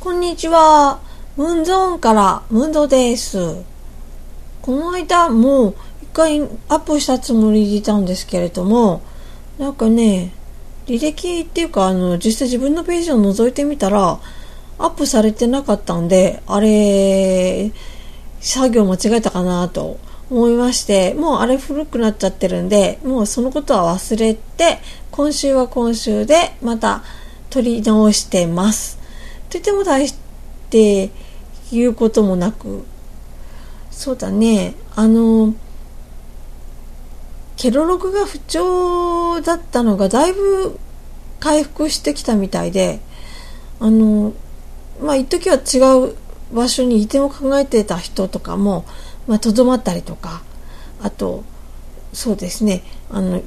こんにちは。ムンゾーンからムンドです。この間もう一回アップしたつもりでいたんですけれども、なんかね、履歴っていうかあの、実際自分のページを覗いてみたら、アップされてなかったんで、あれ、作業間違えたかなと思いまして、もうあれ古くなっちゃってるんで、もうそのことは忘れて、今週は今週でまた取り直してます。とても大して言うこともなく、そうだね、あの、ケロログが不調だったのがだいぶ回復してきたみたいで、あの、まあ、一時は違う場所にいても考えてた人とかも、まあ、とどまったりとか、あと、そうですね、あの、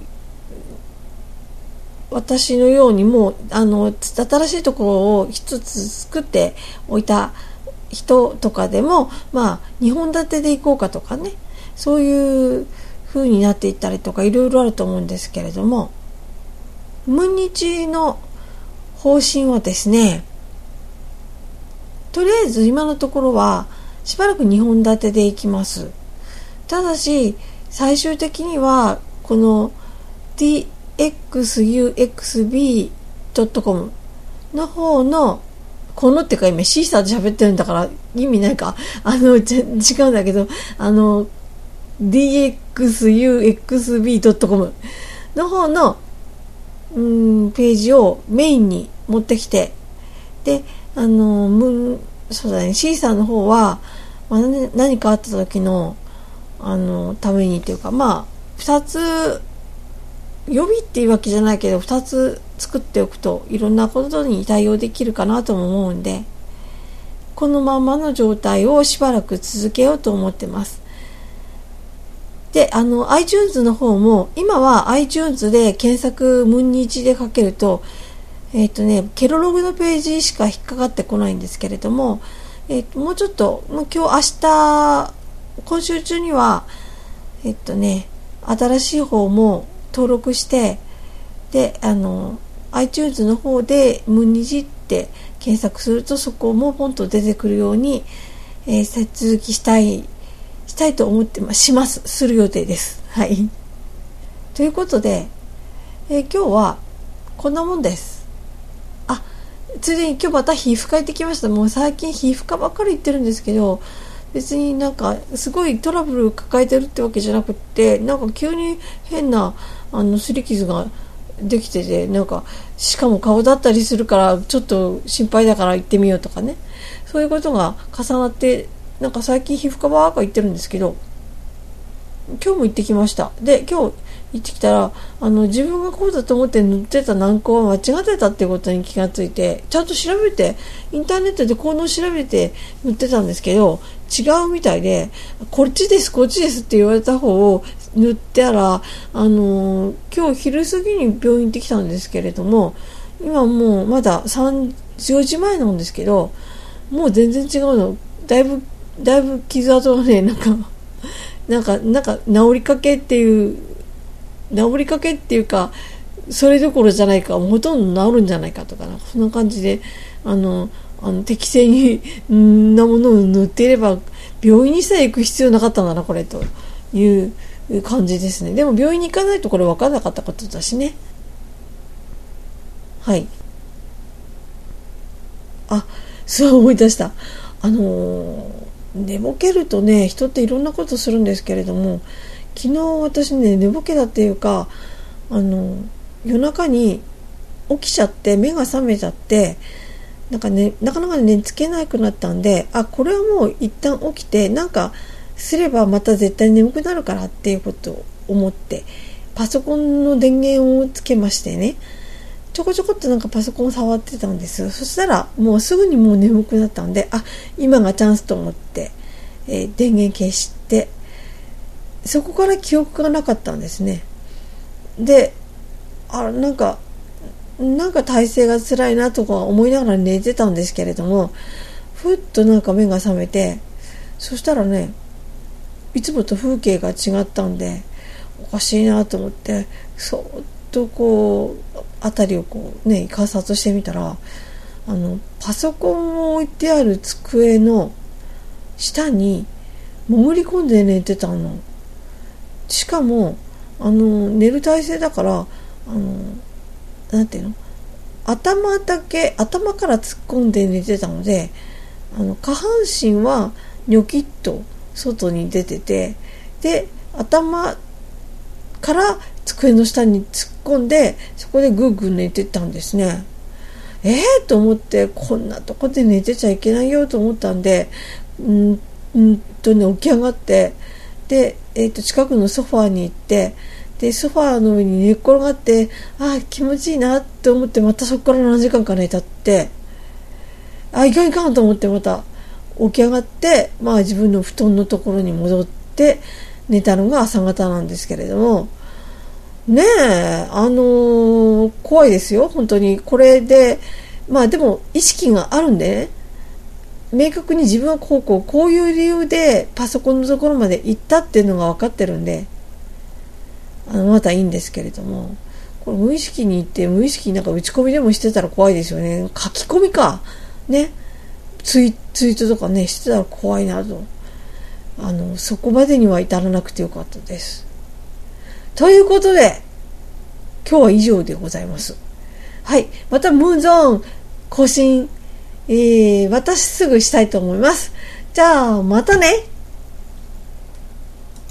私のようにもうあの新しいところを一つ作っておいた人とかでもまあ2本立てで行こうかとかね。そういう風になっていったりとかいろいろあると思うんですけれども無日の方針はですねとりあえず今のところはしばらく2本立てでいきます。ただし最終的にはこの xuxb.com の方のこのってか今シーサーで喋ってるんだから意味ないか。あの違うんだけどあの dxuxb.com の方のうんページをメインに持ってきてであのむそうだねシーサーの方は、まあ、何かあった時のあのためにっていうかまあ2つ予備っていうわけじゃないけど2つ作っておくといろんなことに対応できるかなとも思うんでこのままの状態をしばらく続けようと思ってます。であの iTunes の方も今は iTunes で検索ムンニチでかけるとえっ、ー、とねケロログのページしか引っかかってこないんですけれども、えー、ともうちょっと今日明日今週中にはえっ、ー、とね新しい方も登録してであの iTunes の方で「ムニジ」って検索するとそこもポンと出てくるように、えー、手続きしたいしたいと思ってまします。する予定です。はい。ということで、えー、今日はこんなもんです。あついでに今日また皮膚科行ってきました。もう最近皮膚科ばっかり行ってるんですけど別になんかすごいトラブル抱えてるってわけじゃなくってなんか急に変なあの擦り傷ができててなんかしかも顔だったりするからちょっと心配だから行ってみようとかね。そういうことが重なってなんか最近皮膚科ばっか行ってるんですけど今日も行ってきました。で今日行ってきたらあの自分がこうだと思って塗ってた軟膏は間違ってたってことに気がついてちゃんと調べてインターネットで効能を調べて塗ってたんですけど違うみたいでこっちですこっちですって言われた方を塗ったらあの今日昼過ぎに病院行ってきたんですけれども今もうまだ3 4時前なんですけどもう全然違うの。だいぶだいぶ傷跡がねなんかなんかなんか治りかけっていう治りかけっていうかそれどころじゃないかほとんど治るんじゃないかとかなそんな感じであのあの適正になものを塗っていれば病院にさえ行く必要なかったんだなこれという感じですね。でも病院に行かないとこれ分からなかったことだしね。はい。あそう思い出した。あのー、寝ぼけるとね人っていろんなことするんですけれども昨日私ね寝ぼけだっていうかあの夜中に起きちゃって目が覚めちゃってなんかねなかなか寝つけなくなったんであこれはもう一旦起きてなんかすればまた絶対眠くなるからっていうことを思ってパソコンの電源をつけましてねちょこちょこっとなんかパソコン触ってたんです。そしたらもうすぐにもう眠くなったんであ今がチャンスと思って、えー、電源消してそこから記憶がなかったんですね。であなんかなんか体勢が辛いなとか思いながら寝てたんですけれどもふっとなんか目が覚めてそしたらねいつもと風景が違ったんでおかしいなと思ってそっとこう辺りをこうね観察してみたらあのパソコンを置いてある机の下に潜り込んで寝てたの。しかもあの寝る体勢だからあのなんていうの？頭だけ頭から突っ込んで寝てたのであの下半身はニョキッと外に出ててで頭から机の下に突っ込んでそこでグーグー寝てたんですね。えー、と思ってこんなとこで寝てちゃいけないよと思ったんでうんんとね起き上がってで、えー、と近くのソファーに行ってでソファーの上に寝っ転がってああ気持ちいいなって思ってまたそこから何時間か寝たってあいかんいかんと思ってまた起き上がって、まあ、自分の布団のところに戻って寝たのが朝方なんですけれども。ねえあのー、怖いですよ本当に。これでまあでも意識があるんでね。明確に自分はこうこうこういう理由でパソコンのところまで行ったっていうのが分かってるんで。あのまたいいんですけれども。これ無意識に行って無意識になんか打ち込みでもしてたら怖いですよね。書き込みか。ね。ツイツイートとかねしてたら怖いなと。あのそこまでには至らなくてよかったです。ということで今日は以上でございます。はい。またムーンゾーン更新えー、私すぐしたいと思います。じゃあ、またね。